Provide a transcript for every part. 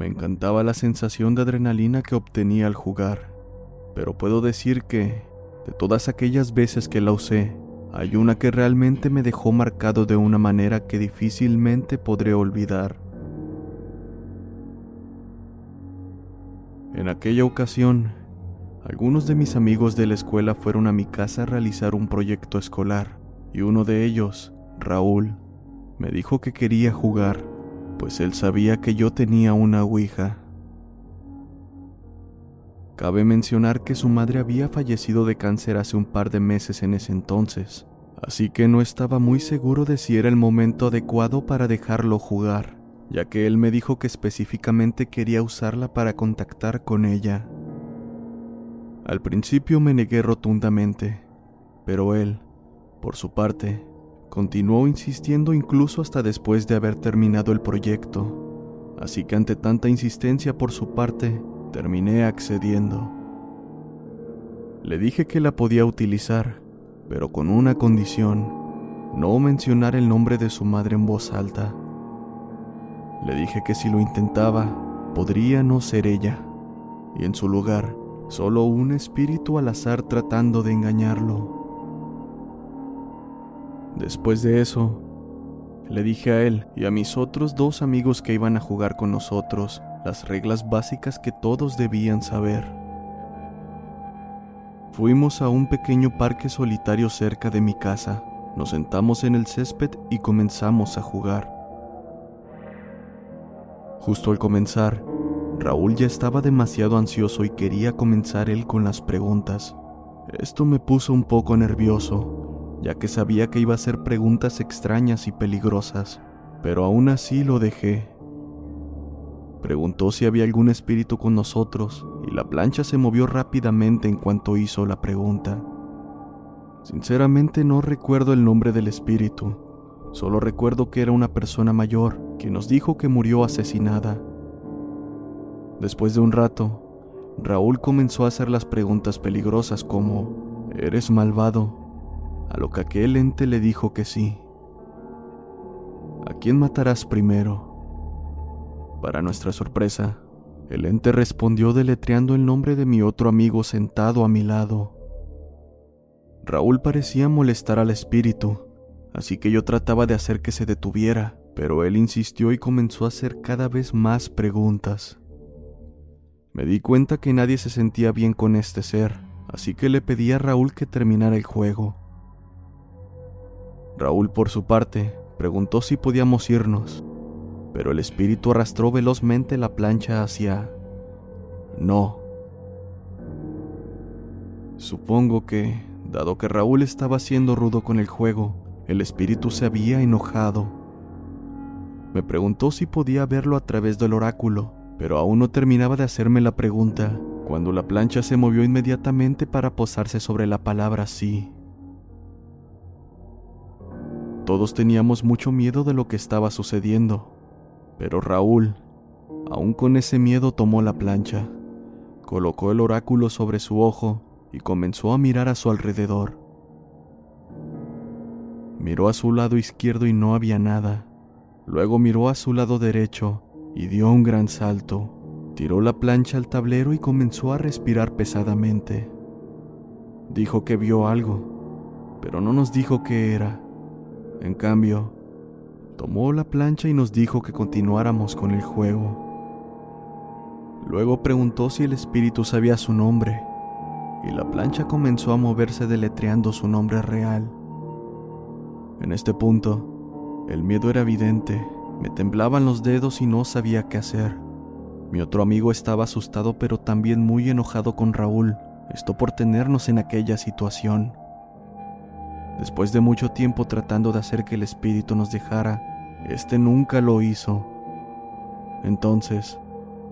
me encantaba la sensación de adrenalina que obtenía al jugar, pero puedo decir que, de todas aquellas veces que la usé, hay una que realmente me dejó marcado de una manera que difícilmente podré olvidar. En aquella ocasión, algunos de mis amigos de la escuela fueron a mi casa a realizar un proyecto escolar, y uno de ellos, Raúl, me dijo que quería jugar pues él sabía que yo tenía una Ouija. Cabe mencionar que su madre había fallecido de cáncer hace un par de meses en ese entonces, así que no estaba muy seguro de si era el momento adecuado para dejarlo jugar, ya que él me dijo que específicamente quería usarla para contactar con ella. Al principio me negué rotundamente, pero él, por su parte, Continuó insistiendo incluso hasta después de haber terminado el proyecto, así que ante tanta insistencia por su parte, terminé accediendo. Le dije que la podía utilizar, pero con una condición, no mencionar el nombre de su madre en voz alta. Le dije que si lo intentaba, podría no ser ella, y en su lugar, solo un espíritu al azar tratando de engañarlo. Después de eso, le dije a él y a mis otros dos amigos que iban a jugar con nosotros las reglas básicas que todos debían saber. Fuimos a un pequeño parque solitario cerca de mi casa, nos sentamos en el césped y comenzamos a jugar. Justo al comenzar, Raúl ya estaba demasiado ansioso y quería comenzar él con las preguntas. Esto me puso un poco nervioso, ya que sabía que iba a hacer preguntas extrañas y peligrosas, pero aún así lo dejé. Preguntó si había algún espíritu con nosotros y la plancha se movió rápidamente en cuanto hizo la pregunta. Sinceramente no recuerdo el nombre del espíritu, solo recuerdo que era una persona mayor que nos dijo que murió asesinada. Después de un rato, Raúl comenzó a hacer las preguntas peligrosas como, ¿eres malvado? A lo que aquel ente le dijo que sí. ¿A quién matarás primero? Para nuestra sorpresa, el ente respondió deletreando el nombre de mi otro amigo sentado a mi lado. Raúl parecía molestar al espíritu, así que yo trataba de hacer que se detuviera, pero él insistió y comenzó a hacer cada vez más preguntas. Me di cuenta que nadie se sentía bien con este ser, así que le pedí a Raúl que terminara el juego. Raúl, por su parte, preguntó si podíamos irnos, pero el espíritu arrastró velozmente la plancha hacia... No. Supongo que, dado que Raúl estaba siendo rudo con el juego, el espíritu se había enojado. Me preguntó si podía verlo a través del oráculo, pero aún no terminaba de hacerme la pregunta cuando la plancha se movió inmediatamente para posarse sobre la palabra sí. Todos teníamos mucho miedo de lo que estaba sucediendo, pero Raúl, aún con ese miedo, tomó la plancha, colocó el oráculo sobre su ojo y comenzó a mirar a su alrededor. Miró a su lado izquierdo y no había nada. Luego miró a su lado derecho y dio un gran salto. Tiró la plancha al tablero y comenzó a respirar pesadamente. Dijo que vio algo, pero no nos dijo qué era. En cambio, tomó la plancha y nos dijo que continuáramos con el juego. Luego preguntó si el espíritu sabía su nombre, y la plancha comenzó a moverse deletreando su nombre real. En este punto, el miedo era evidente, me temblaban los dedos y no sabía qué hacer. Mi otro amigo estaba asustado pero también muy enojado con Raúl, esto por tenernos en aquella situación. Después de mucho tiempo tratando de hacer que el espíritu nos dejara, este nunca lo hizo. Entonces,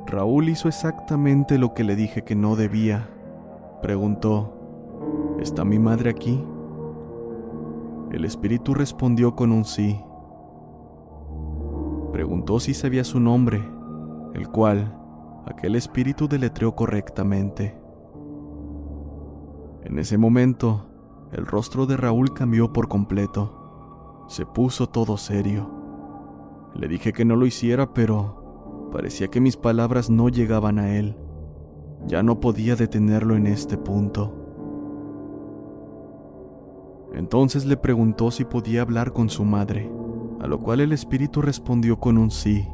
Raúl hizo exactamente lo que le dije que no debía. Preguntó, ¿Está mi madre aquí? El espíritu respondió con un sí. Preguntó si sabía su nombre, el cual aquel espíritu deletreó correctamente. En ese momento, el rostro de Raúl cambió por completo. Se puso todo serio. Le dije que no lo hiciera, pero parecía que mis palabras no llegaban a él. Ya no podía detenerlo en este punto. Entonces le preguntó si podía hablar con su madre, a lo cual el espíritu respondió con un sí.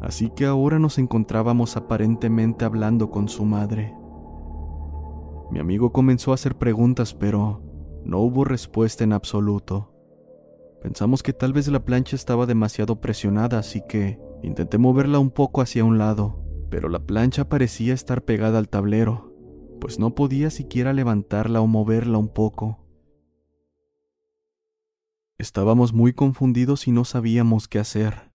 Así que ahora nos encontrábamos aparentemente hablando con su madre. Mi amigo comenzó a hacer preguntas, pero no hubo respuesta en absoluto. Pensamos que tal vez la plancha estaba demasiado presionada, así que intenté moverla un poco hacia un lado, pero la plancha parecía estar pegada al tablero, pues no podía siquiera levantarla o moverla un poco. Estábamos muy confundidos y no sabíamos qué hacer,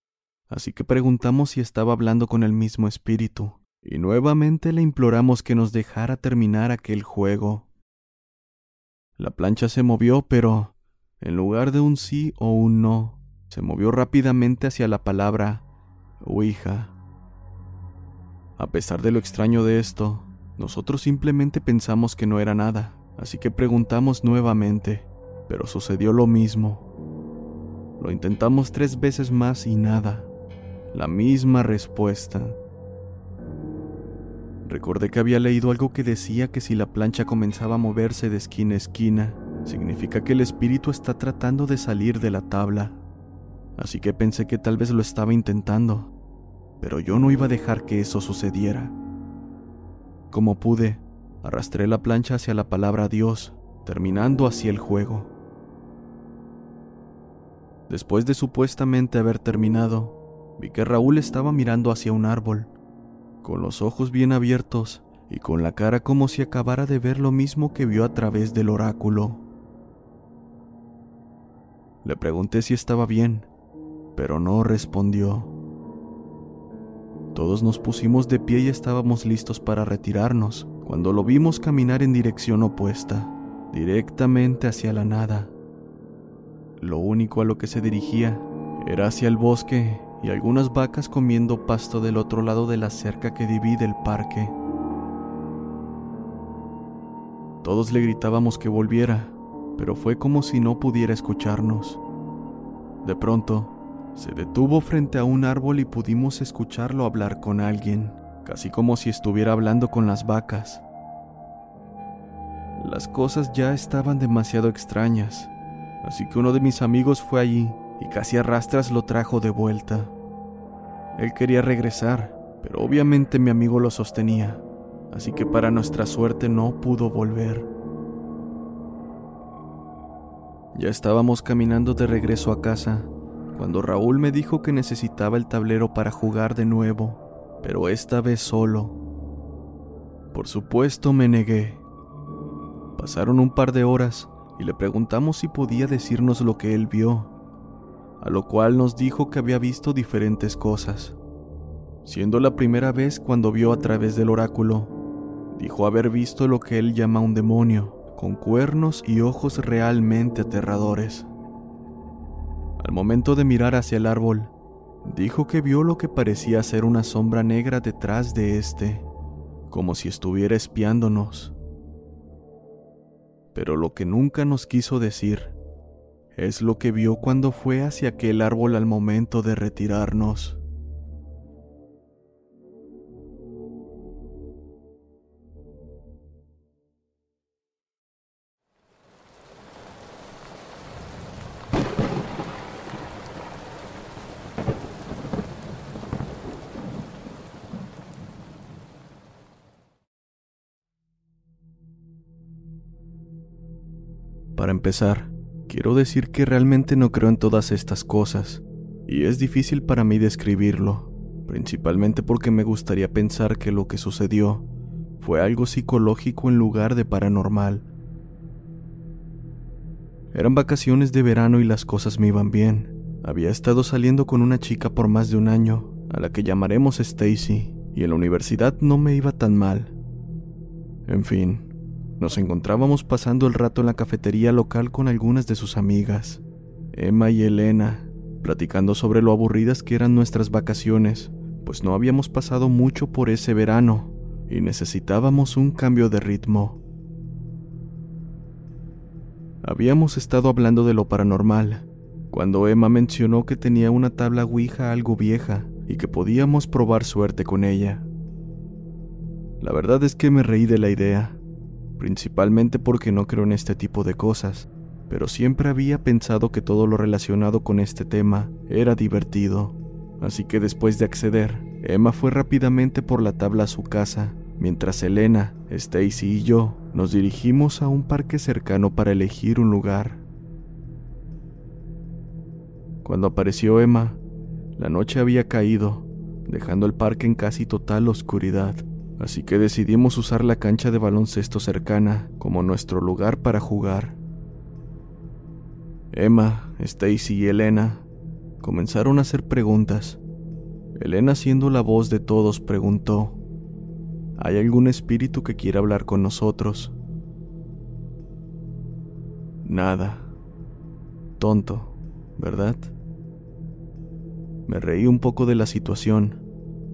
así que preguntamos si estaba hablando con el mismo espíritu, y nuevamente le imploramos que nos dejara terminar aquel juego. La plancha se movió, pero en lugar de un sí o un no, se movió rápidamente hacia la palabra Ouija. A pesar de lo extraño de esto, nosotros simplemente pensamos que no era nada, así que preguntamos nuevamente, pero sucedió lo mismo. Lo intentamos tres veces más y nada, la misma respuesta. Recordé que había leído algo que decía que si la plancha comenzaba a moverse de esquina a esquina, significa que el espíritu está tratando de salir de la tabla. Así que pensé que tal vez lo estaba intentando, pero yo no iba a dejar que eso sucediera. Como pude, arrastré la plancha hacia la palabra Dios, terminando así el juego. Después de supuestamente haber terminado, vi que Raúl estaba mirando hacia un árbol, con los ojos bien abiertos y con la cara como si acabara de ver lo mismo que vio a través del oráculo. Le pregunté si estaba bien, pero no respondió. Todos nos pusimos de pie y estábamos listos para retirarnos, cuando lo vimos caminar en dirección opuesta, directamente hacia la nada. Lo único a lo que se dirigía era hacia el bosque y algunas vacas comiendo pasto del otro lado de la cerca que divide el parque. Todos le gritábamos que volviera, pero fue como si no pudiera escucharnos. De pronto, se detuvo frente a un árbol y pudimos escucharlo hablar con alguien, casi como si estuviera hablando con las vacas. Las cosas ya estaban demasiado extrañas, así que uno de mis amigos fue allí y casi a rastras lo trajo de vuelta. Él quería regresar, pero obviamente mi amigo lo sostenía, así que para nuestra suerte no pudo volver. Ya estábamos caminando de regreso a casa, cuando Raúl me dijo que necesitaba el tablero para jugar de nuevo, pero esta vez solo. Por supuesto me negué. Pasaron un par de horas y le preguntamos si podía decirnos lo que él vio, a lo cual nos dijo que había visto diferentes cosas. Siendo la primera vez cuando vio a través del oráculo, dijo haber visto lo que él llama un demonio, con cuernos y ojos realmente aterradores. Al momento de mirar hacia el árbol, dijo que vio lo que parecía ser una sombra negra detrás de este, como si estuviera espiándonos. Pero lo que nunca nos quiso decir es lo que vio cuando fue hacia aquel árbol al momento de retirarnos. Para empezar, quiero decir que realmente no creo en todas estas cosas, y es difícil para mí describirlo, principalmente porque me gustaría pensar que lo que sucedió fue algo psicológico en lugar de paranormal. Eran vacaciones de verano y las cosas me iban bien. Había estado saliendo con una chica por más de un año, a la que llamaremos Stacy, y en la universidad no me iba tan mal. En fin, nos encontrábamos pasando el rato en la cafetería local con algunas de sus amigas, Emma y Elena, platicando sobre lo aburridas que eran nuestras vacaciones, pues no habíamos pasado mucho por ese verano y necesitábamos un cambio de ritmo. Habíamos estado hablando de lo paranormal, cuando Emma mencionó que tenía una tabla Ouija algo vieja y que podíamos probar suerte con ella. La verdad es que me reí de la idea, principalmente porque no creo en este tipo de cosas, pero siempre había pensado que todo lo relacionado con este tema era divertido. Así que después de acceder, Emma fue rápidamente por la tabla a su casa, mientras Elena, Stacy y yo nos dirigimos a un parque cercano para elegir un lugar. Cuando apareció Emma, la noche había caído, dejando el parque en casi total oscuridad, así que decidimos usar la cancha de baloncesto cercana como nuestro lugar para jugar. Emma, Stacy y Elena comenzaron a hacer preguntas. Elena, siendo la voz de todos, preguntó, ¿Hay algún espíritu que quiera hablar con nosotros? Nada. Tonto, ¿verdad? Me reí un poco de la situación,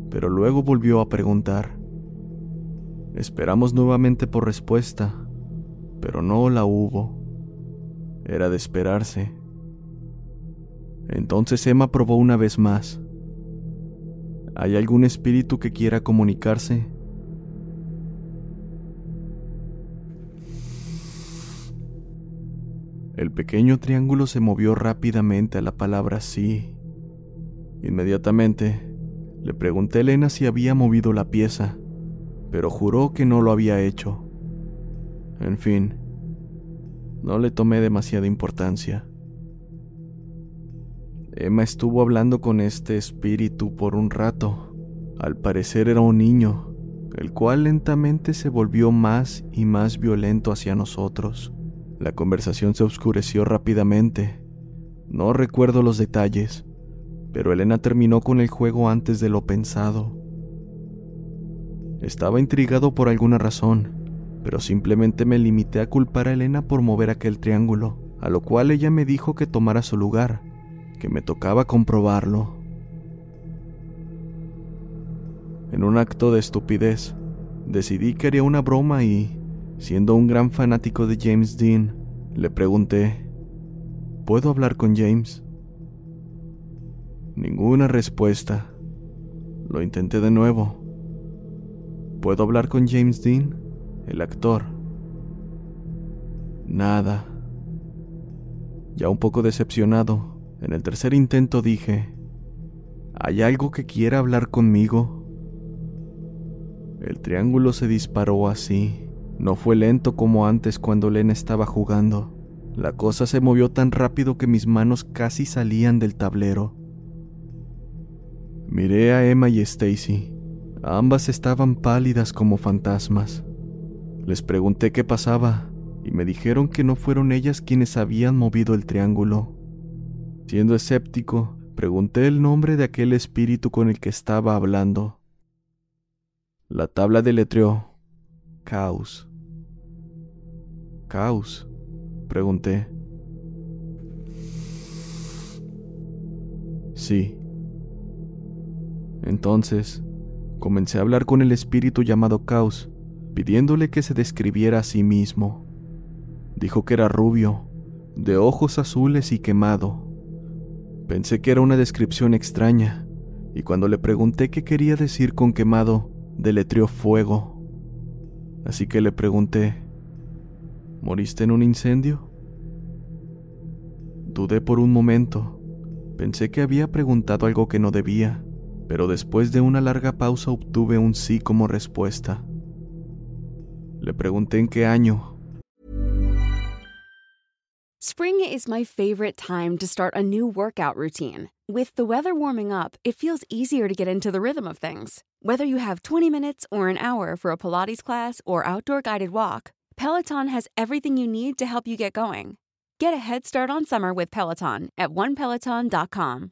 pero luego volvió a preguntar. Esperamos nuevamente por respuesta, pero no la hubo. Era de esperarse. Entonces Emma probó una vez más. ¿Hay algún espíritu que quiera comunicarse? El pequeño triángulo se movió rápidamente a la palabra sí. Inmediatamente, le pregunté a Elena si había movido la pieza, pero juró que no lo había hecho. En fin, no le tomé demasiada importancia. Emma estuvo hablando con este espíritu por un rato. Al parecer era un niño, el cual lentamente se volvió más y más violento hacia nosotros. La conversación se oscureció rápidamente. No recuerdo los detalles, pero Elena terminó con el juego antes de lo pensado. Estaba intrigado por alguna razón, pero simplemente me limité a culpar a Elena por mover aquel triángulo, a lo cual ella me dijo que tomara su lugar, que me tocaba comprobarlo. En un acto de estupidez, decidí que haría una broma y, Siendo un gran fanático de James Dean, le pregunté, ¿puedo hablar con James? Ninguna respuesta. Lo intenté de nuevo. ¿Puedo hablar con James Dean, el actor? Nada. Ya un poco decepcionado, en el tercer intento dije, ¿hay algo que quiera hablar conmigo? El triángulo se disparó así, no fue lento como antes cuando Len estaba jugando. La cosa se movió tan rápido que mis manos casi salían del tablero. Miré a Emma y Stacy. Ambas estaban pálidas como fantasmas. Les pregunté qué pasaba y me dijeron que no fueron ellas quienes habían movido el triángulo. Siendo escéptico, pregunté el nombre de aquel espíritu con el que estaba hablando. La tabla deletreó Caos. ¿Caos? Pregunté. Sí. Entonces, comencé a hablar con el espíritu llamado Caos, pidiéndole que se describiera a sí mismo. Dijo que era rubio, de ojos azules y quemado. Pensé que era una descripción extraña, y cuando le pregunté qué quería decir con quemado, deletreó fuego. Así que le pregunté, ¿Moriste en un incendio? Dudé por un momento. Pensé que había preguntado algo que no debía, pero después de una larga pausa obtuve un sí como respuesta. Le pregunté en qué año. Spring is my favorite time to start a new workout routine. With the weather warming up, it feels easier to get into the rhythm of things. Whether you have 20 minutes or an hour for a Pilates class or outdoor guided walk, Peloton has everything you need to help you get going. Get a head start on summer with Peloton at onepeloton.com.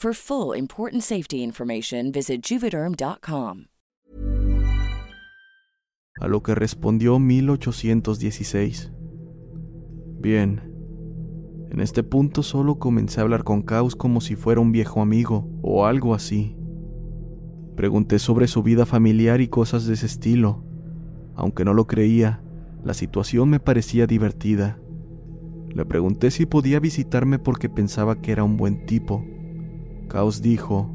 For full important safety information, visit juvederm.com. A lo que respondió 1816. Bien. En este punto solo comencé a hablar con Caos como si fuera un viejo amigo o algo así. Pregunté sobre su vida familiar y cosas de ese estilo. Aunque no lo creía, la situación me parecía divertida. Le pregunté si podía visitarme porque pensaba que era un buen tipo. Caos dijo,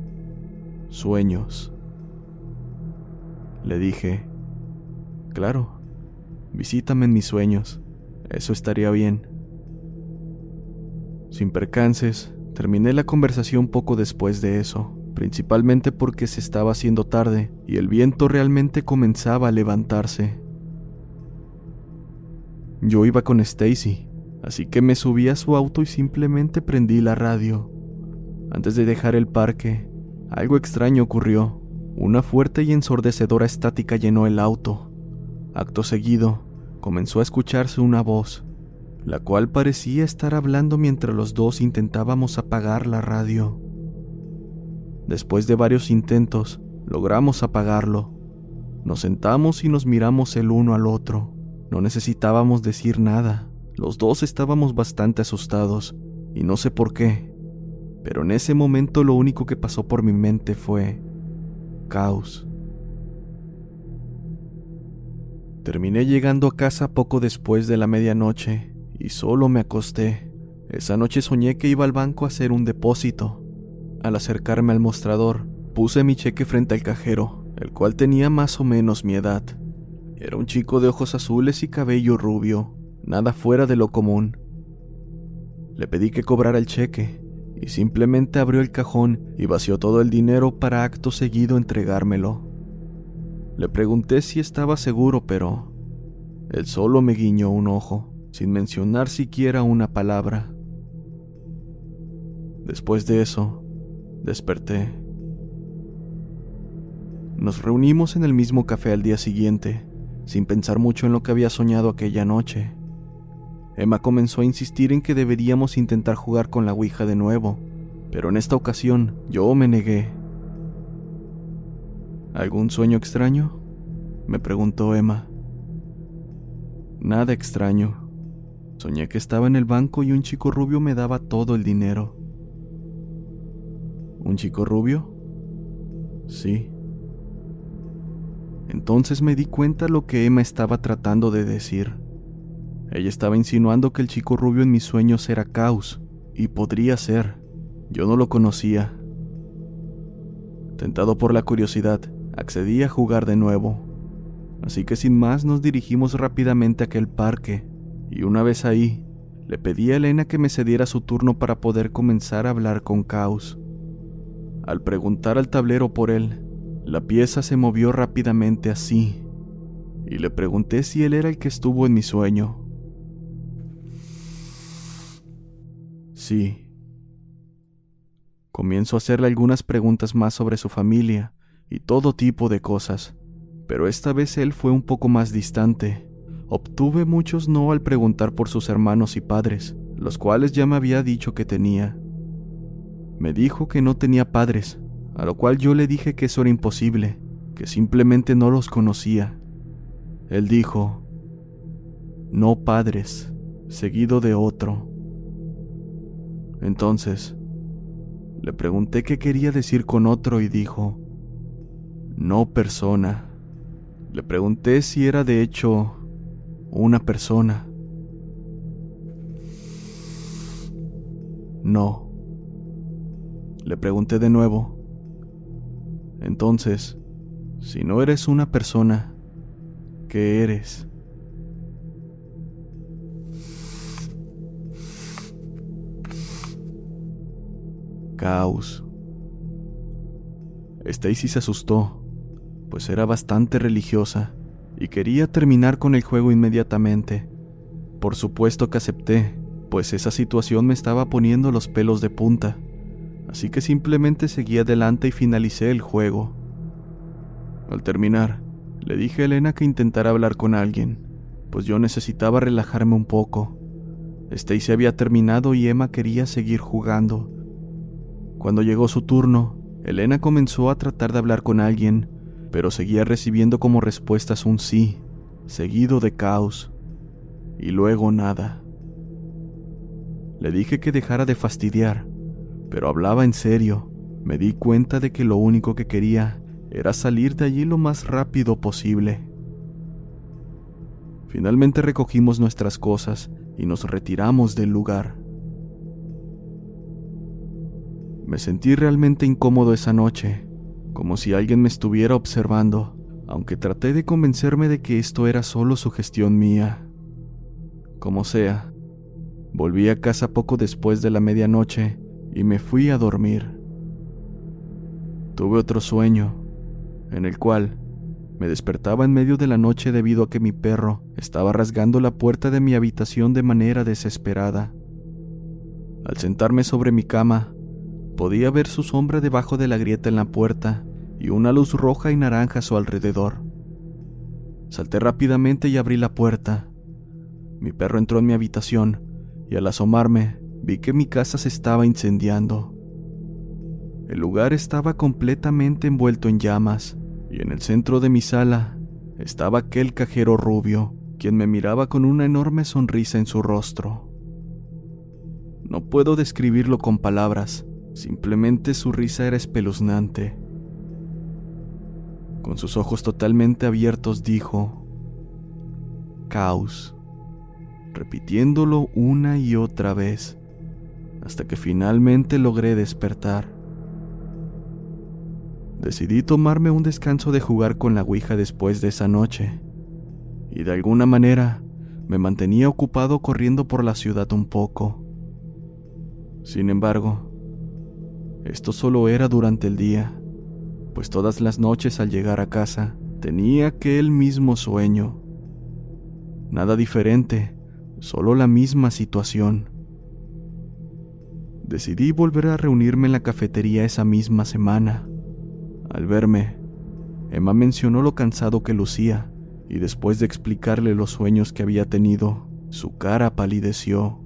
sueños. Le dije, claro, visítame en mis sueños, eso estaría bien. Sin percances, terminé la conversación poco después de eso, principalmente porque se estaba haciendo tarde y el viento realmente comenzaba a levantarse. Yo iba con Stacy, así que me subí a su auto y simplemente prendí la radio. Antes de dejar el parque, algo extraño ocurrió. Una fuerte y ensordecedora estática llenó el auto. Acto seguido, comenzó a escucharse una voz, la cual parecía estar hablando mientras los dos intentábamos apagar la radio. Después de varios intentos, logramos apagarlo. Nos sentamos y nos miramos el uno al otro. No necesitábamos decir nada. Los dos estábamos bastante asustados, y no sé por qué, pero en ese momento lo único que pasó por mi mente fue caos. Terminé llegando a casa poco después de la medianoche y solo me acosté. Esa noche soñé que iba al banco a hacer un depósito. Al acercarme al mostrador, puse mi cheque frente al cajero, el cual tenía más o menos mi edad. Era un chico de ojos azules y cabello rubio, nada fuera de lo común. Le pedí que cobrara el cheque, y simplemente abrió el cajón y vació todo el dinero para acto seguido entregármelo. Le pregunté si estaba seguro, pero él solo me guiñó un ojo, sin mencionar siquiera una palabra. Después de eso, desperté. Nos reunimos en el mismo café al día siguiente, sin pensar mucho en lo que había soñado aquella noche. Emma comenzó a insistir en que deberíamos intentar jugar con la Ouija de nuevo, pero en esta ocasión yo me negué. ¿Algún sueño extraño? me preguntó Emma. Nada extraño. Soñé que estaba en el banco y un chico rubio me daba todo el dinero. ¿Un chico rubio? Sí. Entonces me di cuenta lo que Emma estaba tratando de decir. Ella estaba insinuando que el chico rubio en mis sueños era Caos, y podría ser. Yo no lo conocía. Tentado por la curiosidad, accedí a jugar de nuevo. Así que sin más nos dirigimos rápidamente a aquel parque, y una vez ahí, le pedí a Elena que me cediera su turno para poder comenzar a hablar con Caos. Al preguntar al tablero por él, la pieza se movió rápidamente así, y le pregunté si él era el que estuvo en mi sueño. Sí. Comienzo a hacerle algunas preguntas más sobre su familia y todo tipo de cosas, pero esta vez él fue un poco más distante. Obtuve muchos no al preguntar por sus hermanos y padres, los cuales ya me había dicho que tenía. Me dijo que no tenía padres, a lo cual yo le dije que eso era imposible, que simplemente no los conocía. Él dijo, no padres, seguido de otro, Entonces, le pregunté qué quería decir con otro y dijo, no persona. Le pregunté si era de hecho una persona. No. Le pregunté de nuevo. Entonces, si no eres una persona, ¿qué eres? Caos. Stacy se asustó, pues era bastante religiosa y quería terminar con el juego inmediatamente. Por supuesto que acepté, pues esa situación me estaba poniendo los pelos de punta, así que simplemente seguí adelante y finalicé el juego. Al terminar, le dije a Elena que intentara hablar con alguien, pues yo necesitaba relajarme un poco. Stacy había terminado y Emma quería seguir jugando. Cuando llegó su turno, Elena comenzó a tratar de hablar con alguien, pero seguía recibiendo como respuestas un sí, seguido de caos, y luego nada. Le dije que dejara de fastidiar, pero hablaba en serio. Me di cuenta de que lo único que quería era salir de allí lo más rápido posible. Finalmente recogimos nuestras cosas y nos retiramos del lugar. Me sentí realmente incómodo esa noche, como si alguien me estuviera observando, aunque traté de convencerme de que esto era solo sugestión mía. Como sea, volví a casa poco después de la medianoche y me fui a dormir. Tuve otro sueño, en el cual me despertaba en medio de la noche debido a que mi perro estaba rasgando la puerta de mi habitación de manera desesperada. Al sentarme sobre mi cama, podía ver su sombra debajo de la grieta en la puerta y una luz roja y naranja a su alrededor. Salté rápidamente y abrí la puerta. Mi perro entró en mi habitación y al asomarme vi que mi casa se estaba incendiando. El lugar estaba completamente envuelto en llamas y en el centro de mi sala estaba aquel cajero rubio, quien me miraba con una enorme sonrisa en su rostro. No puedo describirlo con palabras, simplemente su risa era espeluznante. Con sus ojos totalmente abiertos dijo, Caos, repitiéndolo una y otra vez, hasta que finalmente logré despertar. Decidí tomarme un descanso de jugar con la Ouija después de esa noche, y de alguna manera me mantenía ocupado corriendo por la ciudad un poco. Sin embargo, esto solo era durante el día, pues todas las noches al llegar a casa tenía aquel mismo sueño. Nada diferente, solo la misma situación. Decidí volver a reunirme en la cafetería esa misma semana al verme, Emma mencionó lo cansado que lucía, y después de explicarle los sueños que había tenido, su cara palideció.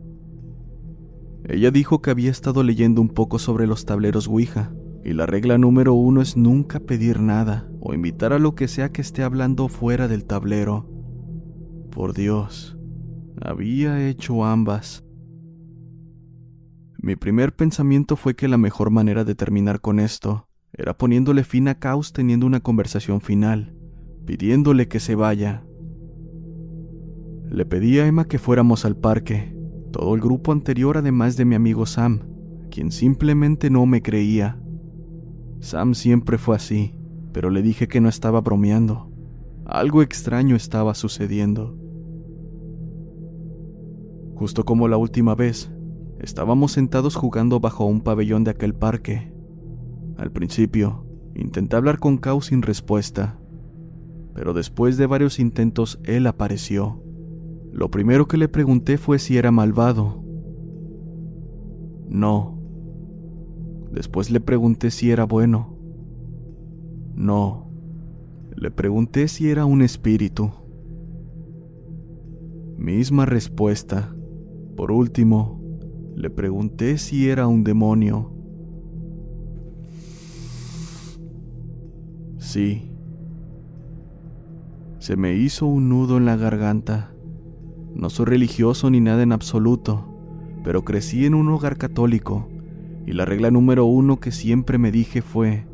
Ella dijo que había estado leyendo un poco sobre los tableros Ouija, y la regla número uno es nunca pedir nada o invitar a lo que sea que esté hablando fuera del tablero. Por Dios, había hecho ambas. Mi primer pensamiento fue que la mejor manera de terminar con esto era poniéndole fin a Caos teniendo una conversación final, pidiéndole que se vaya. Le pedí a Emma que fuéramos al parque, todo el grupo anterior además de mi amigo Sam, quien simplemente no me creía. Sam siempre fue así, pero le dije que no estaba bromeando. Algo extraño estaba sucediendo. Justo como la última vez, estábamos sentados jugando bajo un pabellón de aquel parque, al principio, intenté hablar con Kao sin respuesta, pero después de varios intentos él apareció. Lo primero que le pregunté fue si era malvado. No. Después le pregunté si era bueno. No. Le pregunté si era un espíritu. Misma respuesta. Por último, le pregunté si era un demonio. Sí. Se me hizo un nudo en la garganta. No soy religioso ni nada en absoluto, pero crecí en un hogar católico y la regla número uno que siempre me dije fue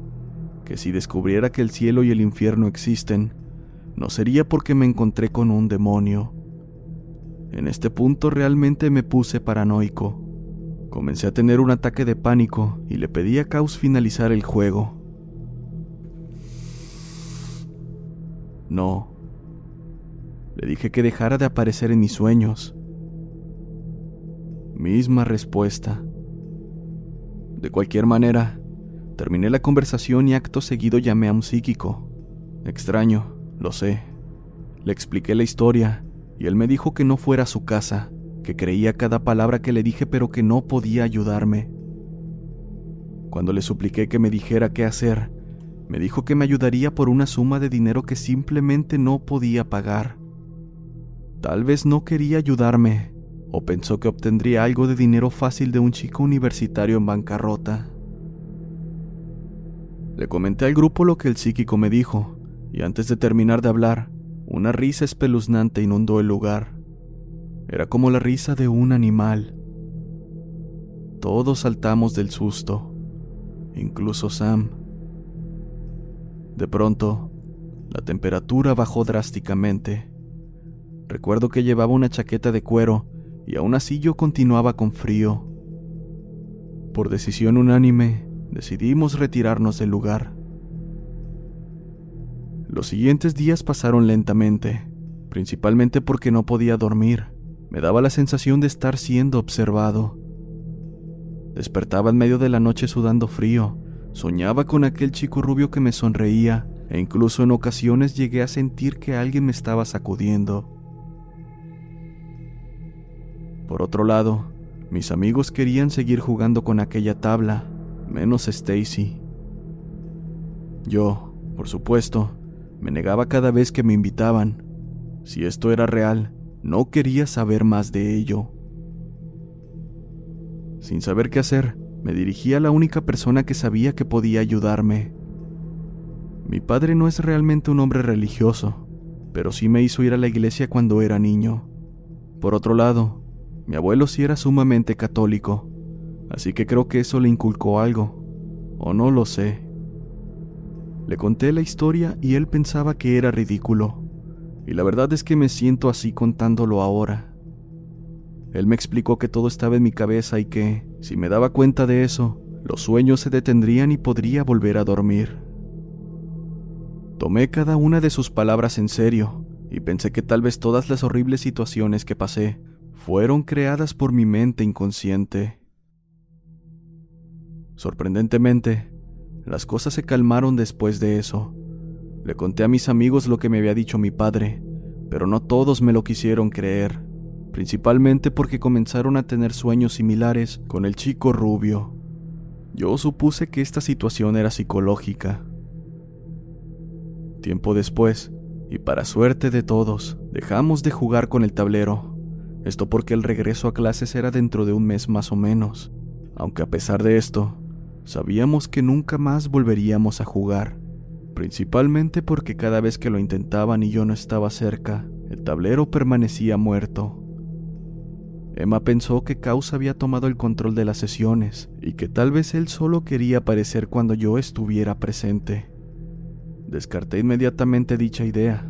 que si descubriera que el cielo y el infierno existen, no sería porque me encontré con un demonio. En este punto realmente me puse paranoico. Comencé a tener un ataque de pánico y le pedí a Caos finalizar el juego. No. Le dije que dejara de aparecer en mis sueños. Misma respuesta. De cualquier manera, terminé la conversación y acto seguido llamé a un psíquico. Extraño, lo sé. Le expliqué la historia y él me dijo que no fuera a su casa, que creía cada palabra que le dije pero que no podía ayudarme. Cuando le supliqué que me dijera qué hacer, me dijo que me ayudaría por una suma de dinero que simplemente no podía pagar. Tal vez no quería ayudarme, o pensó que obtendría algo de dinero fácil de un chico universitario en bancarrota. Le comenté al grupo lo que el psíquico me dijo, y antes de terminar de hablar, una risa espeluznante inundó el lugar. Era como la risa de un animal. Todos saltamos del susto, incluso Sam. De pronto, la temperatura bajó drásticamente. Recuerdo que llevaba una chaqueta de cuero y aún así yo continuaba con frío. Por decisión unánime, decidimos retirarnos del lugar. Los siguientes días pasaron lentamente, principalmente porque no podía dormir. Me daba la sensación de estar siendo observado. Despertaba en medio de la noche sudando frío, soñaba con aquel chico rubio que me sonreía e incluso en ocasiones llegué a sentir que alguien me estaba sacudiendo. Por otro lado, mis amigos querían seguir jugando con aquella tabla, menos Stacy. Yo, por supuesto, me negaba cada vez que me invitaban. Si esto era real, no quería saber más de ello. Sin saber qué hacer, me dirigí a la única persona que sabía que podía ayudarme. Mi padre no es realmente un hombre religioso, pero sí me hizo ir a la iglesia cuando era niño. Por otro lado, mi abuelo sí era sumamente católico, así que creo que eso le inculcó algo, o no lo sé. Le conté la historia y él pensaba que era ridículo, y la verdad es que me siento así contándolo ahora. Él me explicó que todo estaba en mi cabeza y que, si me daba cuenta de eso, los sueños se detendrían y podría volver a dormir. Tomé cada una de sus palabras en serio y pensé que tal vez todas las horribles situaciones que pasé fueron creadas por mi mente inconsciente. Sorprendentemente, las cosas se calmaron después de eso. Le conté a mis amigos lo que me había dicho mi padre, pero no todos me lo quisieron creer, principalmente porque comenzaron a tener sueños similares con el chico rubio. Yo supuse que esta situación era psicológica. Tiempo después, y para suerte de todos, dejamos de jugar con el tablero. Esto porque el regreso a clases era dentro de un mes más o menos, aunque a pesar de esto, Sabíamos que nunca más volveríamos a jugar, principalmente porque cada vez que lo intentaban y yo no estaba cerca, el tablero permanecía muerto. Emma pensó que Caos había tomado el control de las sesiones y que tal vez él solo quería aparecer cuando yo estuviera presente. Descarté inmediatamente dicha idea.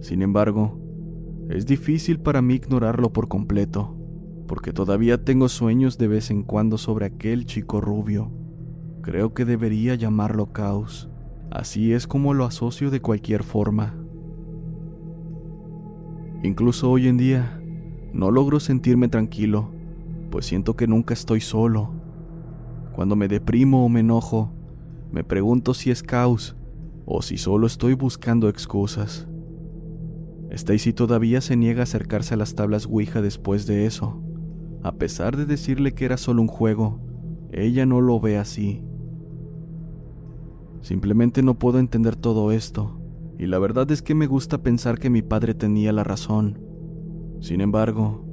Sin embargo, es difícil para mí ignorarlo por completo, porque todavía tengo sueños de vez en cuando sobre aquel chico rubio Creo que debería llamarlo caos. Así es como lo asocio de cualquier forma. Incluso hoy en día, no logro sentirme tranquilo, pues siento que nunca estoy solo. Cuando me deprimo o me enojo, me pregunto si es caos o si solo estoy buscando excusas. Stacy todavía se niega a acercarse a las tablas Ouija después de eso. A pesar de decirle que era solo un juego, ella no lo ve así. Simplemente no puedo entender todo esto, y la verdad es que me gusta pensar que mi padre tenía la razón. Sin embargo,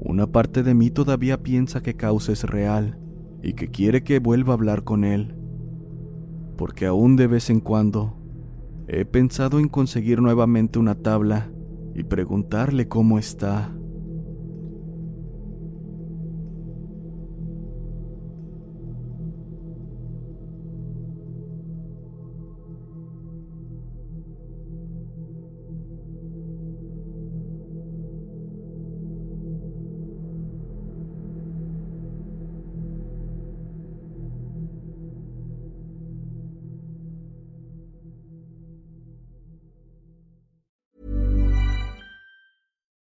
una parte de mí todavía piensa que Caos es real y que quiere que vuelva a hablar con él. Porque aún de vez en cuando he pensado en conseguir nuevamente una tabla y preguntarle cómo está.